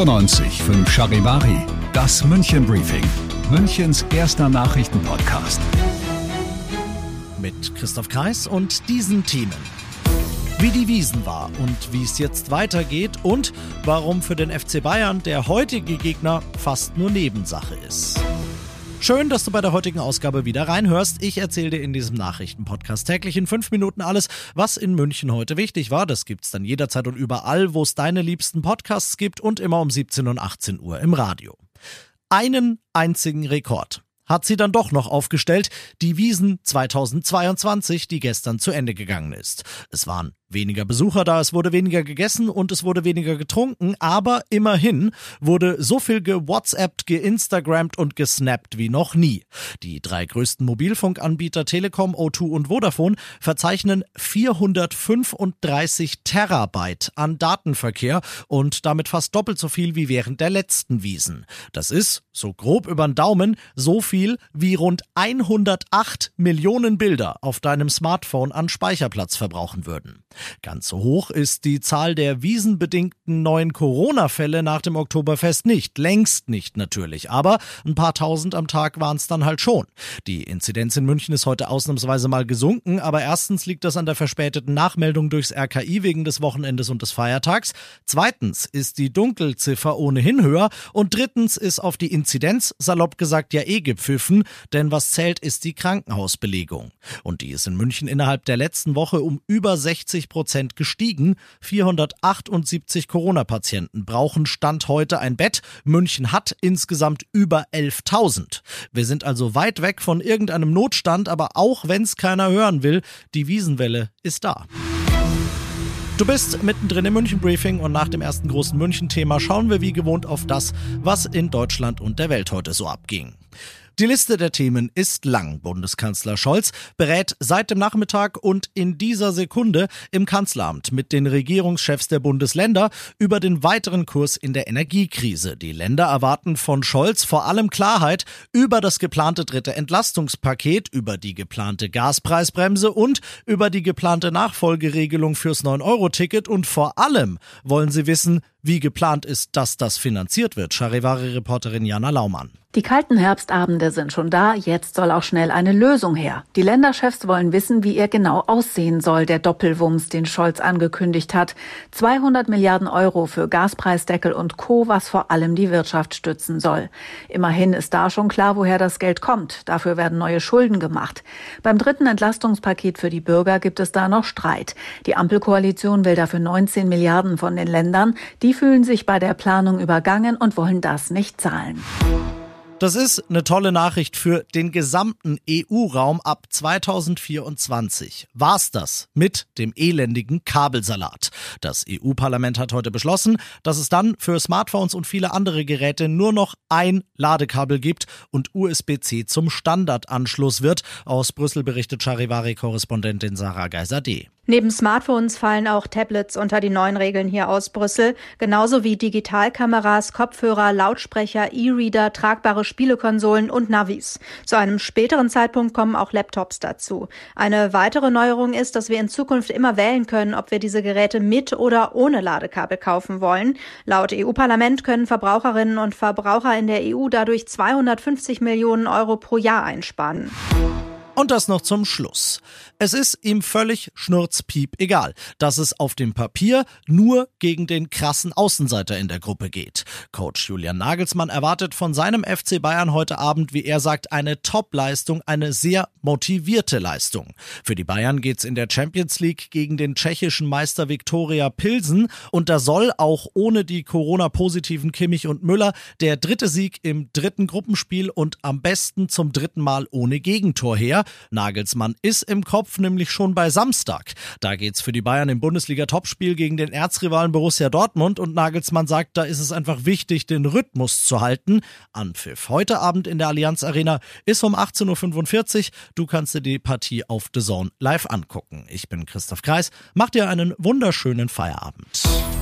95 5 Charivari, das München Briefing, Münchens erster Nachrichtenpodcast. Mit Christoph Kreis und diesen Themen. Wie die Wiesen war und wie es jetzt weitergeht und warum für den FC Bayern der heutige Gegner fast nur Nebensache ist. Schön, dass du bei der heutigen Ausgabe wieder reinhörst. Ich erzähle dir in diesem Nachrichtenpodcast täglich in fünf Minuten alles, was in München heute wichtig war. Das gibt's dann jederzeit und überall, wo es deine liebsten Podcasts gibt und immer um 17 und 18 Uhr im Radio. Einen einzigen Rekord hat sie dann doch noch aufgestellt, die Wiesen 2022, die gestern zu Ende gegangen ist. Es waren weniger Besucher da, es wurde weniger gegessen und es wurde weniger getrunken, aber immerhin wurde so viel gewhatsappt, geinstagrammt und gesnappt wie noch nie. Die drei größten Mobilfunkanbieter Telekom, O2 und Vodafone verzeichnen 435 Terabyte an Datenverkehr und damit fast doppelt so viel wie während der letzten Wiesen. Das ist, so grob über den Daumen, so viel wie rund 108 Millionen Bilder auf deinem Smartphone an Speicherplatz verbrauchen würden. Ganz so hoch ist die Zahl der wiesenbedingten neuen Corona-Fälle nach dem Oktoberfest nicht. Längst nicht natürlich. Aber ein paar tausend am Tag waren es dann halt schon. Die Inzidenz in München ist heute ausnahmsweise mal gesunken. Aber erstens liegt das an der verspäteten Nachmeldung durchs RKI wegen des Wochenendes und des Feiertags. Zweitens ist die Dunkelziffer ohnehin höher. Und drittens ist auf die Inzidenz, salopp gesagt, ja eh gepfiffen. Denn was zählt, ist die Krankenhausbelegung. Und die ist in München innerhalb der letzten Woche um über 60 Prozent gestiegen. 478 Corona-Patienten brauchen Stand heute ein Bett. München hat insgesamt über 11.000. Wir sind also weit weg von irgendeinem Notstand, aber auch wenn es keiner hören will, die Wiesenwelle ist da. Du bist mittendrin im München Briefing und nach dem ersten großen München-Thema schauen wir wie gewohnt auf das, was in Deutschland und der Welt heute so abging. Die Liste der Themen ist lang. Bundeskanzler Scholz berät seit dem Nachmittag und in dieser Sekunde im Kanzleramt mit den Regierungschefs der Bundesländer über den weiteren Kurs in der Energiekrise. Die Länder erwarten von Scholz vor allem Klarheit über das geplante dritte Entlastungspaket, über die geplante Gaspreisbremse und über die geplante Nachfolgeregelung fürs 9-Euro-Ticket und vor allem wollen sie wissen, wie geplant ist, dass das finanziert wird. Charivari-Reporterin Jana Laumann. Die kalten Herbstabende sind schon da, jetzt soll auch schnell eine Lösung her. Die Länderchefs wollen wissen, wie er genau aussehen soll, der Doppelwumms, den Scholz angekündigt hat. 200 Milliarden Euro für Gaspreisdeckel und Co., was vor allem die Wirtschaft stützen soll. Immerhin ist da schon klar, woher das Geld kommt. Dafür werden neue Schulden gemacht. Beim dritten Entlastungspaket für die Bürger gibt es da noch Streit. Die Ampelkoalition will dafür 19 Milliarden von den Ländern. Die fühlen sich bei der Planung übergangen und wollen das nicht zahlen. Das ist eine tolle Nachricht für den gesamten EU-Raum ab 2024. War's das mit dem elendigen Kabelsalat. Das EU-Parlament hat heute beschlossen, dass es dann für Smartphones und viele andere Geräte nur noch ein Ladekabel gibt und USB-C zum Standardanschluss wird. Aus Brüssel berichtet Charivari-Korrespondentin Sarah Geiser-D. Neben Smartphones fallen auch Tablets unter die neuen Regeln hier aus Brüssel, genauso wie Digitalkameras, Kopfhörer, Lautsprecher, E-Reader, tragbare Spielekonsolen und Navis. Zu einem späteren Zeitpunkt kommen auch Laptops dazu. Eine weitere Neuerung ist, dass wir in Zukunft immer wählen können, ob wir diese Geräte mit oder ohne Ladekabel kaufen wollen. Laut EU-Parlament können Verbraucherinnen und Verbraucher in der EU dadurch 250 Millionen Euro pro Jahr einsparen. Und das noch zum Schluss. Es ist ihm völlig schnurzpiep egal, dass es auf dem Papier nur gegen den krassen Außenseiter in der Gruppe geht. Coach Julian Nagelsmann erwartet von seinem FC Bayern heute Abend, wie er sagt, eine Top-Leistung, eine sehr motivierte Leistung. Für die Bayern geht's in der Champions League gegen den tschechischen Meister Viktoria Pilsen und da soll auch ohne die Corona-positiven Kimmich und Müller der dritte Sieg im dritten Gruppenspiel und am besten zum dritten Mal ohne Gegentor her. Nagelsmann ist im Kopf nämlich schon bei Samstag. Da geht's für die Bayern im Bundesliga-Topspiel gegen den Erzrivalen Borussia Dortmund und Nagelsmann sagt, da ist es einfach wichtig, den Rhythmus zu halten. Anpfiff heute Abend in der Allianz Arena ist um 18.45 Uhr. Du kannst dir die Partie auf The Zone live angucken. Ich bin Christoph Kreis. Mach dir einen wunderschönen Feierabend.